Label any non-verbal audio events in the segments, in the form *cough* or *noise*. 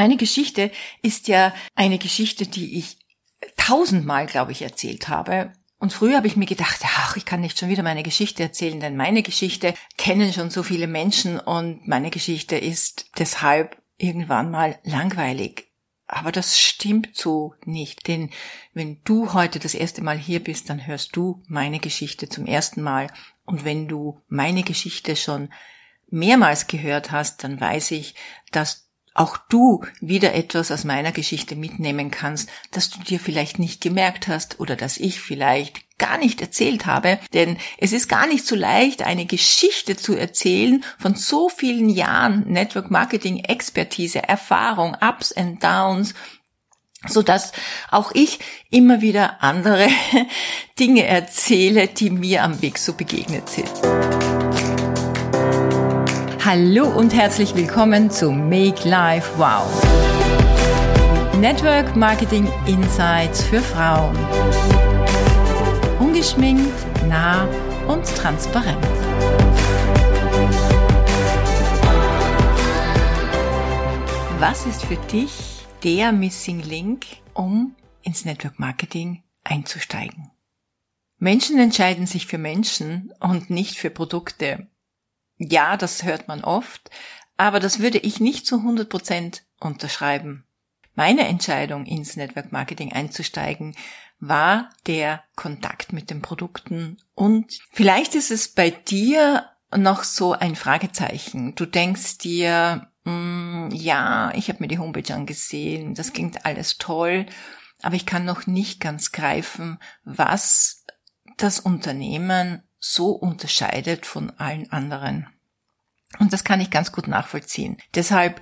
Meine Geschichte ist ja eine Geschichte, die ich tausendmal, glaube ich, erzählt habe. Und früher habe ich mir gedacht, ach, ich kann nicht schon wieder meine Geschichte erzählen, denn meine Geschichte kennen schon so viele Menschen und meine Geschichte ist deshalb irgendwann mal langweilig. Aber das stimmt so nicht, denn wenn du heute das erste Mal hier bist, dann hörst du meine Geschichte zum ersten Mal. Und wenn du meine Geschichte schon mehrmals gehört hast, dann weiß ich, dass auch du wieder etwas aus meiner Geschichte mitnehmen kannst, das du dir vielleicht nicht gemerkt hast oder das ich vielleicht gar nicht erzählt habe, denn es ist gar nicht so leicht, eine Geschichte zu erzählen von so vielen Jahren Network Marketing Expertise, Erfahrung, Ups and Downs, so dass auch ich immer wieder andere *laughs* Dinge erzähle, die mir am Weg so begegnet sind. Hallo und herzlich willkommen zu Make Life Wow. Network Marketing Insights für Frauen. Ungeschminkt, nah und transparent. Was ist für dich der Missing Link, um ins Network Marketing einzusteigen? Menschen entscheiden sich für Menschen und nicht für Produkte. Ja, das hört man oft, aber das würde ich nicht zu 100 Prozent unterschreiben. Meine Entscheidung, ins Network Marketing einzusteigen, war der Kontakt mit den Produkten und vielleicht ist es bei dir noch so ein Fragezeichen. Du denkst dir, mm, ja, ich habe mir die Homepage angesehen, das klingt alles toll, aber ich kann noch nicht ganz greifen, was das Unternehmen so unterscheidet von allen anderen. Und das kann ich ganz gut nachvollziehen. Deshalb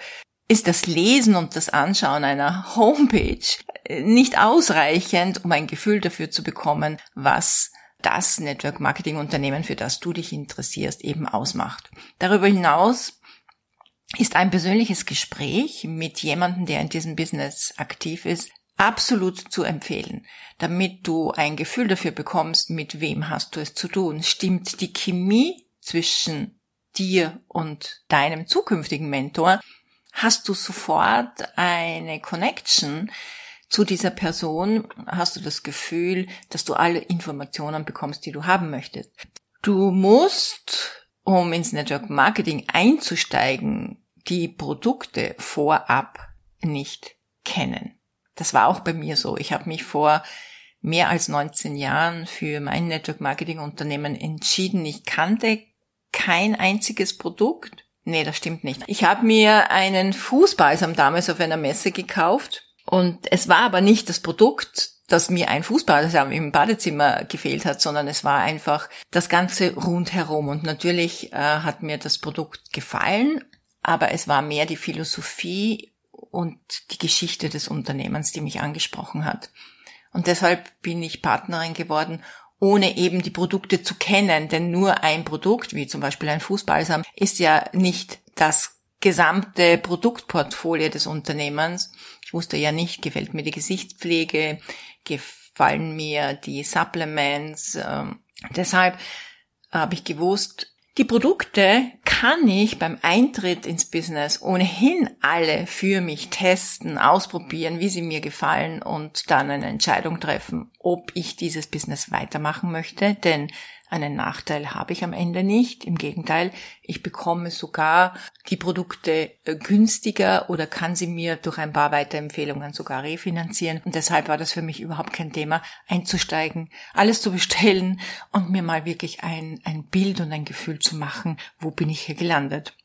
ist das Lesen und das Anschauen einer Homepage nicht ausreichend, um ein Gefühl dafür zu bekommen, was das Network Marketing Unternehmen, für das du dich interessierst, eben ausmacht. Darüber hinaus ist ein persönliches Gespräch mit jemandem, der in diesem Business aktiv ist, absolut zu empfehlen, damit du ein Gefühl dafür bekommst, mit wem hast du es zu tun. Stimmt die Chemie zwischen dir und deinem zukünftigen Mentor? Hast du sofort eine Connection zu dieser Person? Hast du das Gefühl, dass du alle Informationen bekommst, die du haben möchtest? Du musst, um ins Network Marketing einzusteigen, die Produkte vorab nicht kennen. Das war auch bei mir so. Ich habe mich vor mehr als 19 Jahren für mein Network Marketing Unternehmen entschieden. Ich kannte kein einziges Produkt. Nee, das stimmt nicht. Ich habe mir einen Fußbalsam damals auf einer Messe gekauft und es war aber nicht das Produkt, dass mir ein Fußbalsam im Badezimmer gefehlt hat, sondern es war einfach das Ganze rundherum. Und natürlich äh, hat mir das Produkt gefallen, aber es war mehr die Philosophie und die Geschichte des Unternehmens, die mich angesprochen hat. Und deshalb bin ich Partnerin geworden, ohne eben die Produkte zu kennen. Denn nur ein Produkt, wie zum Beispiel ein Fußballsam, ist ja nicht das gesamte Produktportfolio des Unternehmens. Ich wusste ja nicht, gefällt mir die Gesichtspflege, gefallen mir die Supplements. Äh, deshalb habe ich gewusst, die Produkte kann ich beim Eintritt ins Business ohnehin alle für mich testen, ausprobieren, wie sie mir gefallen und dann eine Entscheidung treffen, ob ich dieses Business weitermachen möchte, denn einen Nachteil habe ich am Ende nicht. Im Gegenteil, ich bekomme sogar die Produkte äh, günstiger oder kann sie mir durch ein paar Weiterempfehlungen sogar refinanzieren. Und deshalb war das für mich überhaupt kein Thema, einzusteigen, alles zu bestellen und mir mal wirklich ein, ein Bild und ein Gefühl zu machen, wo bin ich hier gelandet.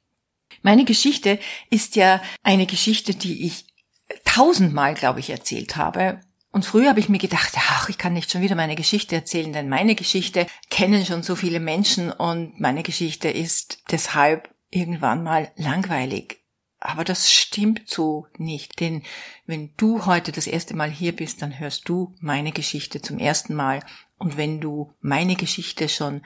Meine Geschichte ist ja eine Geschichte, die ich tausendmal, glaube ich, erzählt habe und früher habe ich mir gedacht, ach, ich kann nicht schon wieder meine Geschichte erzählen, denn meine Geschichte kennen schon so viele Menschen und meine Geschichte ist deshalb irgendwann mal langweilig. Aber das stimmt so nicht, denn wenn du heute das erste Mal hier bist, dann hörst du meine Geschichte zum ersten Mal. Und wenn du meine Geschichte schon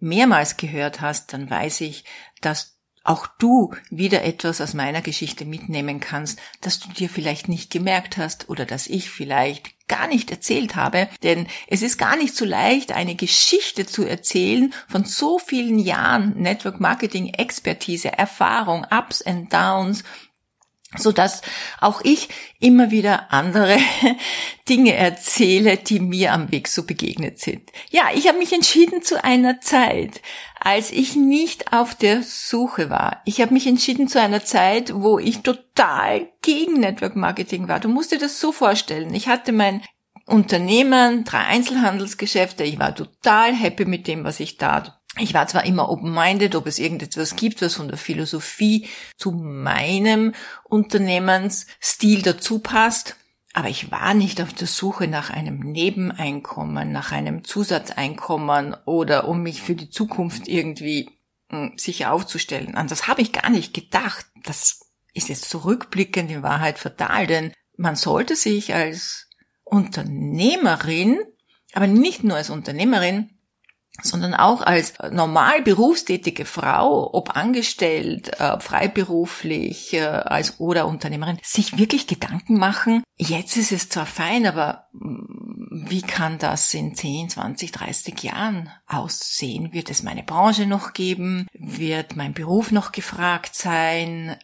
mehrmals gehört hast, dann weiß ich, dass auch du wieder etwas aus meiner Geschichte mitnehmen kannst, das du dir vielleicht nicht gemerkt hast oder das ich vielleicht gar nicht erzählt habe, denn es ist gar nicht so leicht, eine Geschichte zu erzählen von so vielen Jahren Network Marketing Expertise, Erfahrung, Ups and Downs, so dass auch ich immer wieder andere *laughs* Dinge erzähle, die mir am Weg so begegnet sind. Ja, ich habe mich entschieden zu einer Zeit, als ich nicht auf der Suche war. Ich habe mich entschieden zu einer Zeit, wo ich total gegen Network Marketing war. Du musst dir das so vorstellen. Ich hatte mein Unternehmen, drei Einzelhandelsgeschäfte. Ich war total happy mit dem, was ich tat. Ich war zwar immer open-minded, ob es irgendetwas gibt, was von der Philosophie zu meinem Unternehmensstil dazu passt, aber ich war nicht auf der Suche nach einem Nebeneinkommen, nach einem Zusatzeinkommen oder um mich für die Zukunft irgendwie hm, sicher aufzustellen. An das habe ich gar nicht gedacht. Das ist jetzt zurückblickend in Wahrheit fatal, denn man sollte sich als Unternehmerin, aber nicht nur als Unternehmerin, sondern auch als normal berufstätige Frau, ob angestellt, äh, freiberuflich äh, als oder Unternehmerin, sich wirklich Gedanken machen, jetzt ist es zwar fein, aber mm, wie kann das in 10, 20, 30 Jahren aussehen? Wird es meine Branche noch geben? Wird mein Beruf noch gefragt sein?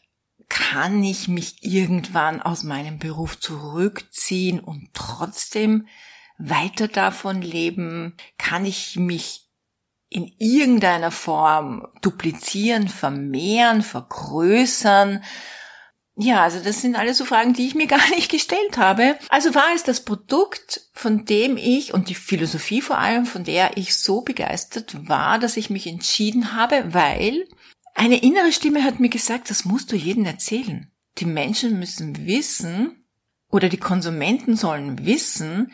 Kann ich mich irgendwann aus meinem Beruf zurückziehen und trotzdem weiter davon leben? Kann ich mich in irgendeiner Form duplizieren, vermehren, vergrößern? Ja, also das sind alles so Fragen, die ich mir *laughs* gar nicht gestellt habe. Also war es das Produkt, von dem ich und die Philosophie vor allem, von der ich so begeistert war, dass ich mich entschieden habe, weil eine innere Stimme hat mir gesagt, das musst du jedem erzählen. Die Menschen müssen wissen oder die Konsumenten sollen wissen,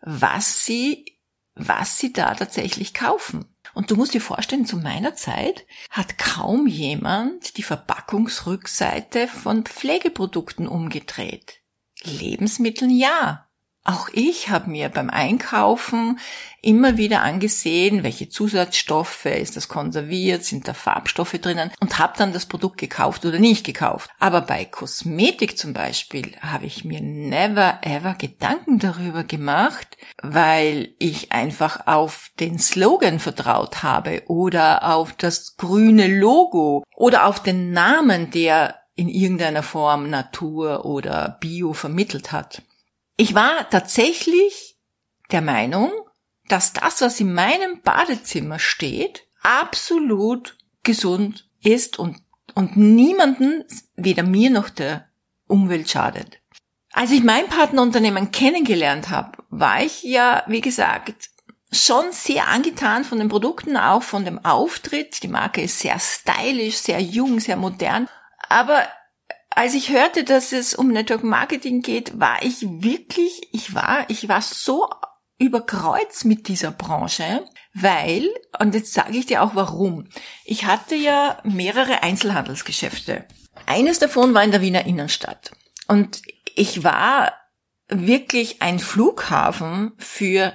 was sie, was sie da tatsächlich kaufen. Und du musst dir vorstellen, zu meiner Zeit hat kaum jemand die Verpackungsrückseite von Pflegeprodukten umgedreht. Lebensmitteln ja. Auch ich habe mir beim Einkaufen immer wieder angesehen, welche Zusatzstoffe, ist das konserviert, sind da Farbstoffe drinnen und habe dann das Produkt gekauft oder nicht gekauft. Aber bei Kosmetik zum Beispiel habe ich mir never ever Gedanken darüber gemacht, weil ich einfach auf den Slogan vertraut habe oder auf das grüne Logo oder auf den Namen, der in irgendeiner Form Natur oder Bio vermittelt hat. Ich war tatsächlich der Meinung, dass das, was in meinem Badezimmer steht, absolut gesund ist und, und niemanden, weder mir noch der Umwelt schadet. Als ich mein Partnerunternehmen kennengelernt habe, war ich ja, wie gesagt, schon sehr angetan von den Produkten, auch von dem Auftritt. Die Marke ist sehr stylisch, sehr jung, sehr modern. Aber als ich hörte, dass es um Network Marketing geht, war ich wirklich, ich war, ich war so überkreuz mit dieser Branche, weil, und jetzt sage ich dir auch warum, ich hatte ja mehrere Einzelhandelsgeschäfte. Eines davon war in der Wiener Innenstadt. Und ich war wirklich ein Flughafen für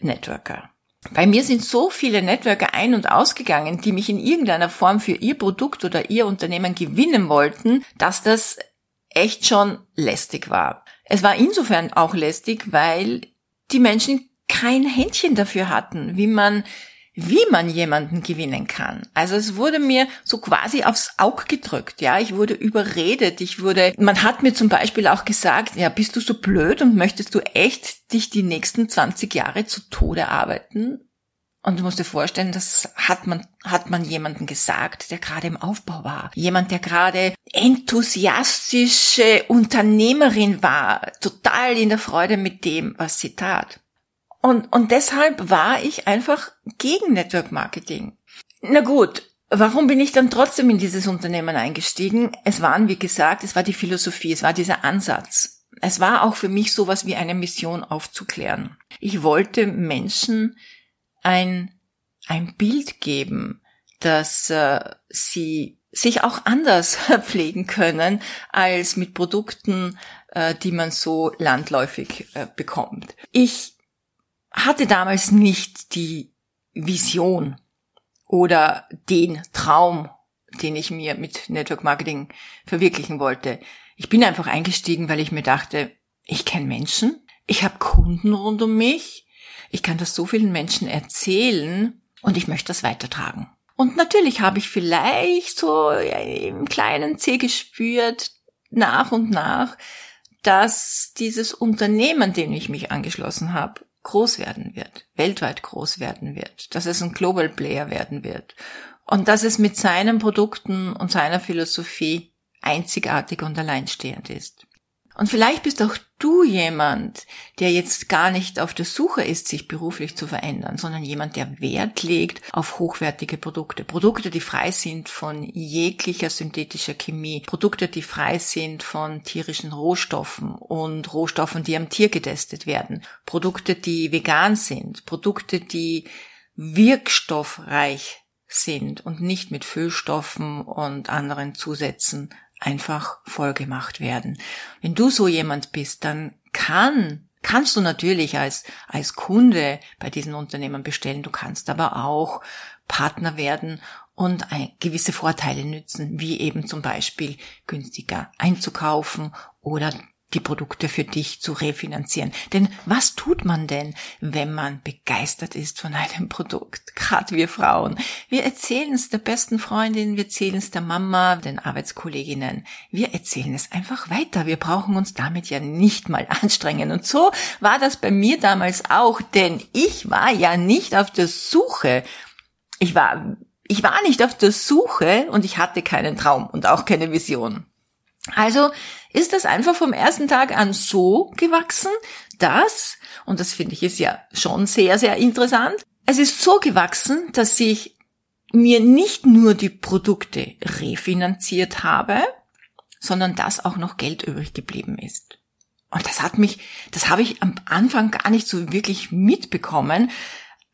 Networker. Bei mir sind so viele Networker ein- und ausgegangen, die mich in irgendeiner Form für ihr Produkt oder ihr Unternehmen gewinnen wollten, dass das echt schon lästig war. Es war insofern auch lästig, weil die Menschen kein Händchen dafür hatten, wie man wie man jemanden gewinnen kann. Also es wurde mir so quasi aufs Auge gedrückt, ja. Ich wurde überredet. Ich wurde, man hat mir zum Beispiel auch gesagt, ja, bist du so blöd und möchtest du echt dich die nächsten 20 Jahre zu Tode arbeiten? Und du musst dir vorstellen, das hat man, hat man jemanden gesagt, der gerade im Aufbau war. Jemand, der gerade enthusiastische Unternehmerin war, total in der Freude mit dem, was sie tat. Und, und deshalb war ich einfach gegen Network Marketing. Na gut, warum bin ich dann trotzdem in dieses Unternehmen eingestiegen? Es waren, wie gesagt, es war die Philosophie, es war dieser Ansatz. Es war auch für mich sowas wie eine Mission aufzuklären. Ich wollte Menschen ein, ein Bild geben, dass äh, sie sich auch anders *laughs* pflegen können als mit Produkten, äh, die man so landläufig äh, bekommt. Ich hatte damals nicht die Vision oder den Traum, den ich mir mit Network Marketing verwirklichen wollte. Ich bin einfach eingestiegen, weil ich mir dachte, ich kenne Menschen, ich habe Kunden rund um mich, ich kann das so vielen Menschen erzählen und ich möchte das weitertragen. Und natürlich habe ich vielleicht so im kleinen C gespürt, nach und nach, dass dieses Unternehmen, dem ich mich angeschlossen habe, groß werden wird, weltweit groß werden wird, dass es ein Global Player werden wird und dass es mit seinen Produkten und seiner Philosophie einzigartig und alleinstehend ist. Und vielleicht bist auch du jemand, der jetzt gar nicht auf der Suche ist, sich beruflich zu verändern, sondern jemand, der Wert legt auf hochwertige Produkte. Produkte, die frei sind von jeglicher synthetischer Chemie. Produkte, die frei sind von tierischen Rohstoffen und Rohstoffen, die am Tier getestet werden. Produkte, die vegan sind. Produkte, die wirkstoffreich sind und nicht mit Füllstoffen und anderen Zusätzen einfach vollgemacht werden. Wenn du so jemand bist, dann kann, kannst du natürlich als, als Kunde bei diesen Unternehmen bestellen. Du kannst aber auch Partner werden und gewisse Vorteile nützen, wie eben zum Beispiel günstiger einzukaufen oder die Produkte für dich zu refinanzieren. Denn was tut man denn, wenn man begeistert ist von einem *laughs* Produkt? Gerade wir Frauen. Wir erzählen es der besten Freundin, wir erzählen es der Mama, den Arbeitskolleginnen. Wir erzählen es einfach weiter. Wir brauchen uns damit ja nicht mal anstrengen. Und so war das bei mir damals auch, denn ich war ja nicht auf der Suche. Ich war, ich war nicht auf der Suche und ich hatte keinen Traum und auch keine Vision. Also ist das einfach vom ersten Tag an so gewachsen, dass, und das finde ich ist ja schon sehr, sehr interessant, es ist so gewachsen, dass ich mir nicht nur die Produkte refinanziert habe, sondern dass auch noch Geld übrig geblieben ist. Und das hat mich, das habe ich am Anfang gar nicht so wirklich mitbekommen.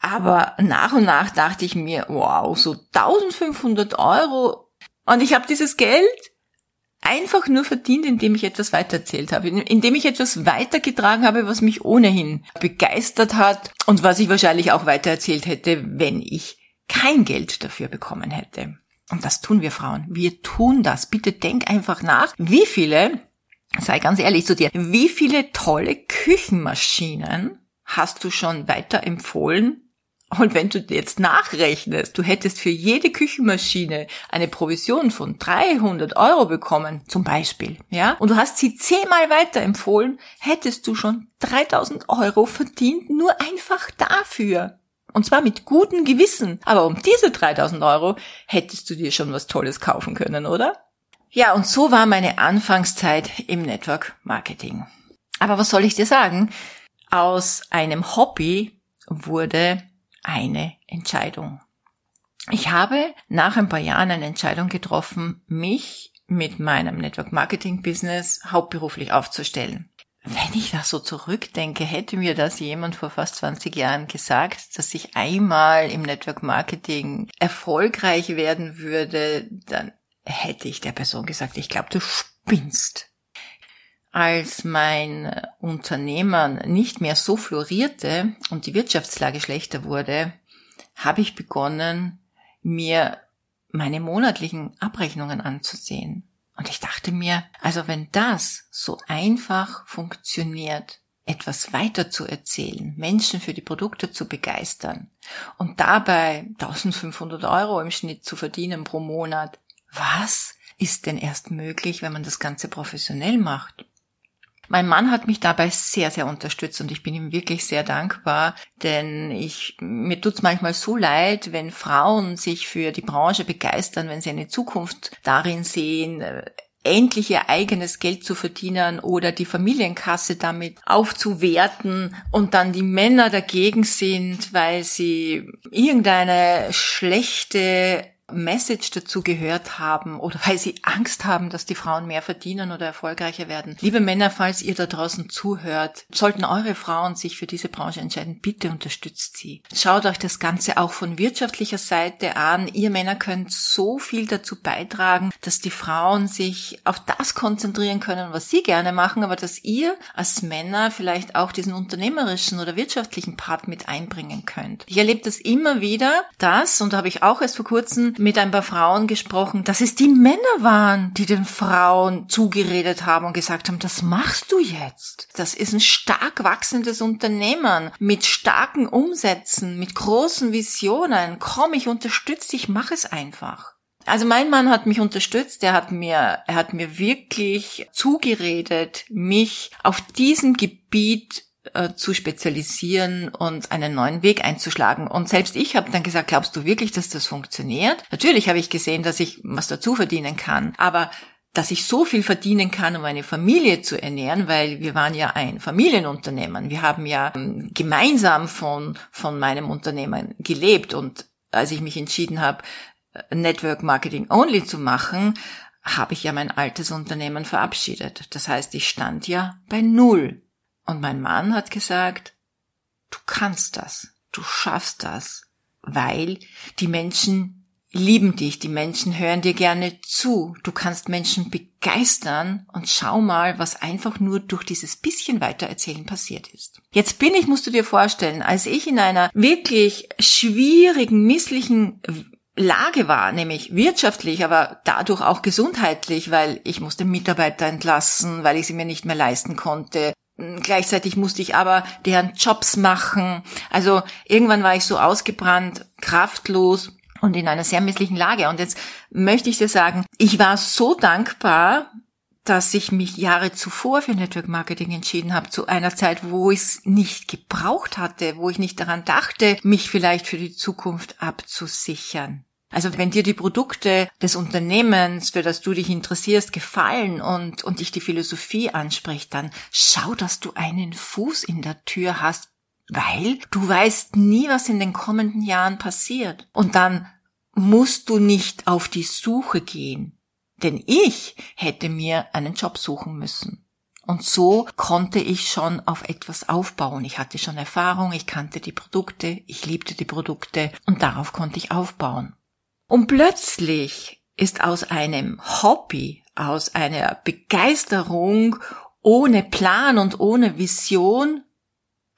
Aber nach und nach dachte ich mir, wow, so 1500 Euro. Und ich habe dieses Geld einfach nur verdient, indem ich etwas weitererzählt habe, indem ich etwas weitergetragen habe, was mich ohnehin begeistert hat und was ich wahrscheinlich auch weitererzählt hätte, wenn ich kein Geld dafür bekommen hätte. Und das tun wir Frauen. Wir tun das. Bitte denk einfach nach, wie viele, sei ganz ehrlich zu dir, wie viele tolle Küchenmaschinen hast du schon weiterempfohlen und wenn du jetzt nachrechnest, du hättest für jede Küchenmaschine eine Provision von 300 Euro bekommen, zum Beispiel, ja, und du hast sie zehnmal weiterempfohlen, hättest du schon 3000 Euro verdient, nur einfach dafür. Und zwar mit gutem Gewissen. Aber um diese 3000 Euro hättest du dir schon was Tolles kaufen können, oder? Ja, und so war meine Anfangszeit im Network Marketing. Aber was soll ich dir sagen? Aus einem Hobby wurde eine Entscheidung. Ich habe nach ein paar Jahren eine Entscheidung getroffen, mich mit meinem Network Marketing Business hauptberuflich aufzustellen. Wenn ich da so zurückdenke, hätte mir das jemand vor fast 20 Jahren gesagt, dass ich einmal im Network Marketing erfolgreich werden würde, dann hätte ich der Person gesagt, ich glaube, du spinnst als mein Unternehmen nicht mehr so florierte und die Wirtschaftslage schlechter wurde, habe ich begonnen, mir meine monatlichen Abrechnungen anzusehen. Und ich dachte mir, also wenn das so einfach funktioniert, etwas weiter zu erzählen, Menschen für die Produkte zu begeistern und dabei 1500 Euro im Schnitt zu verdienen pro Monat, was ist denn erst möglich, wenn man das Ganze professionell macht? Mein Mann hat mich dabei sehr, sehr unterstützt und ich bin ihm wirklich sehr dankbar, denn ich, mir tut's manchmal so leid, wenn Frauen sich für die Branche begeistern, wenn sie eine Zukunft darin sehen, äh, endlich ihr eigenes Geld zu verdienen oder die Familienkasse damit aufzuwerten und dann die Männer dagegen sind, weil sie irgendeine schlechte Message dazu gehört haben oder weil sie Angst haben, dass die Frauen mehr verdienen oder erfolgreicher werden. Liebe Männer, falls ihr da draußen zuhört, sollten eure Frauen sich für diese Branche entscheiden, bitte unterstützt sie. Schaut euch das Ganze auch von wirtschaftlicher Seite an. Ihr Männer könnt so viel dazu beitragen, dass die Frauen sich auf das konzentrieren können, was sie gerne machen, aber dass ihr als Männer vielleicht auch diesen unternehmerischen oder wirtschaftlichen Part mit einbringen könnt. Ich erlebe das immer wieder, das, und da habe ich auch erst vor kurzem mit ein paar Frauen gesprochen, dass es die Männer waren, die den Frauen zugeredet haben und gesagt haben, das machst du jetzt. Das ist ein stark wachsendes Unternehmen mit starken Umsätzen, mit großen Visionen. Komm, ich unterstütze dich, mach es einfach. Also mein Mann hat mich unterstützt, er hat mir, er hat mir wirklich zugeredet, mich auf diesem Gebiet äh, zu spezialisieren und einen neuen Weg einzuschlagen. Und selbst ich habe dann gesagt, glaubst du wirklich, dass das funktioniert? Natürlich habe ich gesehen, dass ich was dazu verdienen kann, aber dass ich so viel verdienen kann, um eine Familie zu ernähren, weil wir waren ja ein Familienunternehmen. Wir haben ja ähm, gemeinsam von, von meinem Unternehmen gelebt und als ich mich entschieden habe, Network Marketing Only zu machen, habe ich ja mein altes Unternehmen verabschiedet. Das heißt, ich stand ja bei Null. Und mein Mann hat gesagt, du kannst das, du schaffst das, weil die Menschen lieben dich, die Menschen hören dir gerne zu, du kannst Menschen begeistern und schau mal, was einfach nur durch dieses bisschen Weitererzählen passiert ist. Jetzt bin ich, musst du dir vorstellen, als ich in einer wirklich schwierigen, misslichen Lage war, nämlich wirtschaftlich, aber dadurch auch gesundheitlich, weil ich musste Mitarbeiter entlassen, weil ich sie mir nicht mehr leisten konnte. Gleichzeitig musste ich aber deren Jobs machen. Also irgendwann war ich so ausgebrannt, kraftlos und in einer sehr misslichen Lage. Und jetzt möchte ich dir sagen, ich war so dankbar, dass ich mich Jahre zuvor für Network Marketing entschieden habe, zu einer Zeit, wo ich es nicht gebraucht hatte, wo ich nicht daran dachte, mich vielleicht für die Zukunft abzusichern. Also wenn dir die Produkte des Unternehmens, für das du dich interessierst, gefallen und, und dich die Philosophie anspricht, dann schau, dass du einen Fuß in der Tür hast, weil du weißt nie, was in den kommenden Jahren passiert. Und dann musst du nicht auf die Suche gehen. Denn ich hätte mir einen Job suchen müssen. Und so konnte ich schon auf etwas aufbauen. Ich hatte schon Erfahrung, ich kannte die Produkte, ich liebte die Produkte und darauf konnte ich aufbauen. Und plötzlich ist aus einem Hobby, aus einer Begeisterung ohne Plan und ohne Vision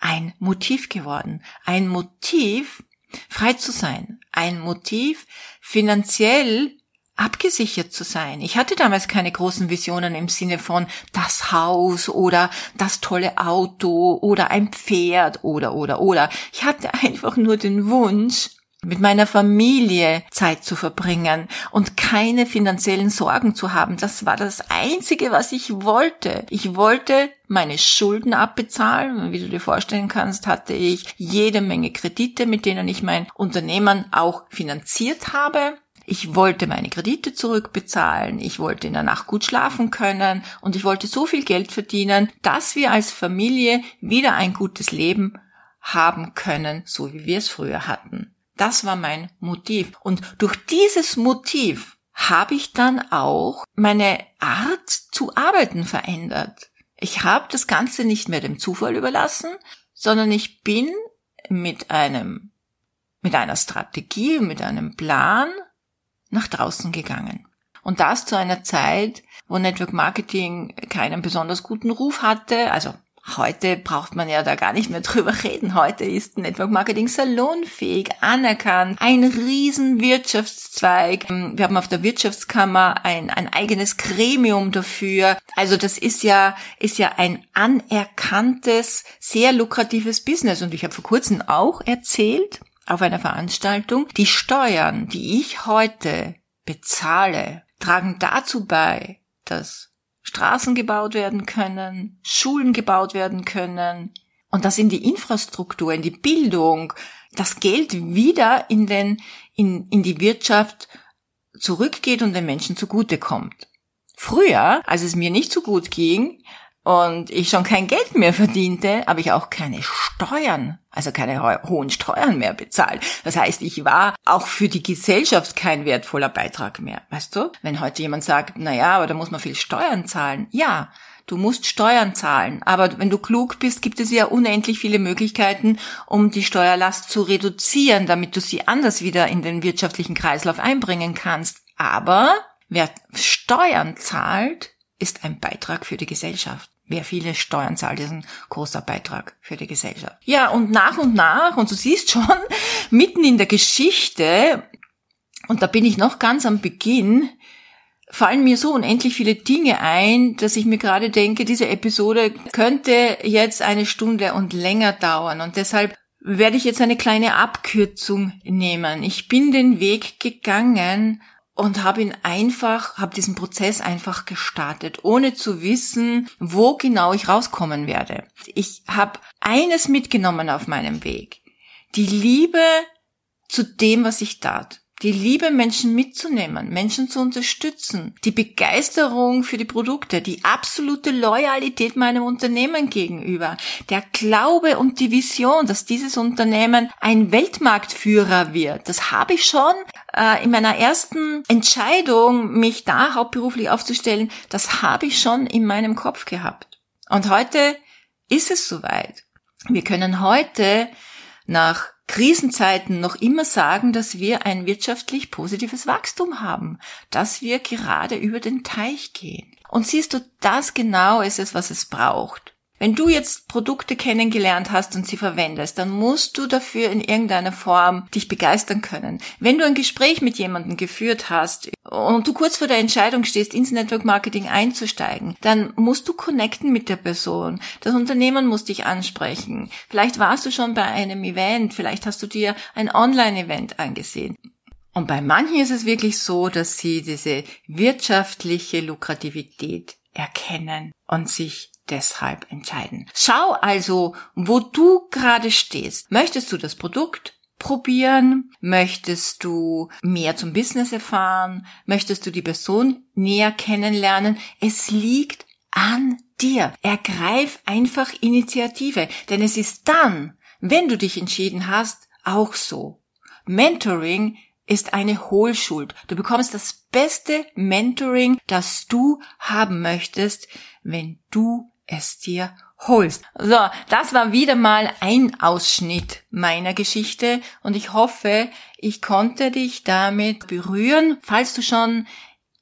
ein Motiv geworden. Ein Motiv, frei zu sein. Ein Motiv, finanziell abgesichert zu sein. Ich hatte damals keine großen Visionen im Sinne von das Haus oder das tolle Auto oder ein Pferd oder oder oder. Ich hatte *laughs* einfach nur den Wunsch, mit meiner Familie Zeit zu verbringen und keine finanziellen Sorgen zu haben. Das war das Einzige, was ich wollte. Ich wollte meine Schulden abbezahlen. Wie du dir vorstellen kannst, hatte ich jede Menge Kredite, mit denen ich mein Unternehmen auch finanziert habe. Ich wollte meine Kredite zurückbezahlen, ich wollte in der Nacht gut schlafen können und ich wollte so viel Geld verdienen, dass wir als Familie wieder ein gutes Leben haben können, so wie wir es früher hatten. Das war mein Motiv. Und durch dieses Motiv habe ich dann auch meine Art zu arbeiten verändert. Ich habe das Ganze nicht mehr dem Zufall überlassen, sondern ich bin mit einem, mit einer Strategie, mit einem Plan nach draußen gegangen. Und das zu einer Zeit, wo Network Marketing keinen besonders guten Ruf hatte. Also heute braucht man ja da gar nicht mehr drüber reden. Heute ist Network Marketing salonfähig, anerkannt, ein riesen Wirtschaftszweig. Wir haben auf der Wirtschaftskammer ein, ein eigenes Gremium dafür. Also das ist ja, ist ja ein anerkanntes, sehr lukratives Business. Und ich habe vor kurzem auch erzählt, auf einer Veranstaltung, die Steuern, die ich heute bezahle, tragen dazu bei, dass Straßen gebaut werden können, Schulen gebaut werden können und dass in die Infrastruktur, in die Bildung, das Geld wieder in den, in, in die Wirtschaft zurückgeht und den Menschen zugutekommt. Früher, als es mir nicht so gut ging, und ich schon kein Geld mehr verdiente, habe ich auch keine Steuern, also keine hohen Steuern mehr bezahlt. Das heißt, ich war auch für die Gesellschaft kein wertvoller Beitrag mehr. Weißt du? Wenn heute jemand sagt, na ja, aber da muss man viel Steuern zahlen. Ja, du musst Steuern zahlen. Aber wenn du klug bist, gibt es ja unendlich viele Möglichkeiten, um die Steuerlast zu reduzieren, damit du sie anders wieder in den wirtschaftlichen Kreislauf einbringen kannst. Aber wer Steuern zahlt, ist ein Beitrag für die Gesellschaft. Wer viele Steuern zahlt, ist ein großer Beitrag für die Gesellschaft. Ja, und nach und nach, und du siehst schon, *laughs* mitten in der Geschichte, und da bin ich noch ganz am Beginn, fallen mir so unendlich viele Dinge ein, dass ich mir gerade denke, diese Episode könnte jetzt eine Stunde und länger dauern. Und deshalb werde ich jetzt eine kleine Abkürzung nehmen. Ich bin den Weg gegangen und habe ihn einfach, habe diesen Prozess einfach gestartet, ohne zu wissen, wo genau ich rauskommen werde. Ich habe eines mitgenommen auf meinem Weg. Die Liebe zu dem, was ich tat die Liebe, Menschen mitzunehmen, Menschen zu unterstützen, die Begeisterung für die Produkte, die absolute Loyalität meinem Unternehmen gegenüber, der Glaube und die Vision, dass dieses Unternehmen ein Weltmarktführer wird. Das habe ich schon äh, in meiner ersten Entscheidung, mich da hauptberuflich aufzustellen, das habe ich schon in meinem Kopf gehabt. Und heute ist es soweit. Wir können heute nach Krisenzeiten noch immer sagen, dass wir ein wirtschaftlich positives Wachstum haben, dass wir gerade über den Teich gehen. Und siehst du, das genau ist es, was es braucht. Wenn du jetzt Produkte kennengelernt hast und sie verwendest, dann musst du dafür in irgendeiner Form dich begeistern können. Wenn du ein Gespräch mit jemandem geführt hast und du kurz vor der Entscheidung stehst, ins Network Marketing einzusteigen, dann musst du connecten mit der Person. Das Unternehmen muss dich ansprechen. Vielleicht warst du schon bei einem Event, vielleicht hast du dir ein Online-Event angesehen. Und bei manchen ist es wirklich so, dass sie diese wirtschaftliche Lukrativität erkennen und sich deshalb entscheiden. Schau also, wo du gerade stehst. Möchtest du das Produkt probieren? Möchtest du mehr zum Business erfahren? Möchtest du die Person näher kennenlernen? Es liegt an dir. Ergreif einfach Initiative, denn es ist dann, wenn du dich entschieden hast, auch so. Mentoring ist eine Hohlschuld. Du bekommst das beste Mentoring, das du haben möchtest, wenn du es dir holst. So, das war wieder mal ein Ausschnitt meiner Geschichte und ich hoffe, ich konnte dich damit berühren. Falls du schon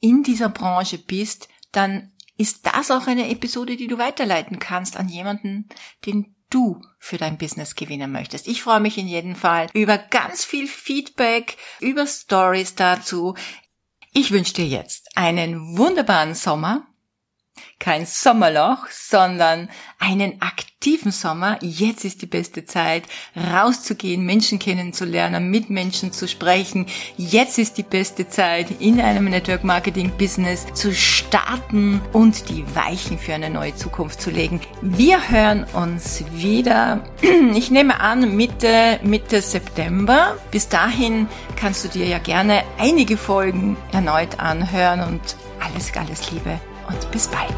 in dieser Branche bist, dann ist das auch eine Episode, die du weiterleiten kannst an jemanden, den du für dein Business gewinnen möchtest. Ich freue mich in jedem Fall über ganz viel Feedback, über Stories dazu. Ich wünsche dir jetzt einen wunderbaren Sommer kein Sommerloch, sondern einen aktiven Sommer. Jetzt ist die beste Zeit, rauszugehen, Menschen kennenzulernen, mit Menschen zu sprechen. Jetzt ist die beste Zeit, in einem Network Marketing Business zu starten und die Weichen für eine neue Zukunft zu legen. Wir hören uns wieder, *clears throat* ich nehme an, Mitte, Mitte September. Bis dahin kannst du dir ja gerne einige Folgen erneut anhören und alles, alles Liebe und bis bald.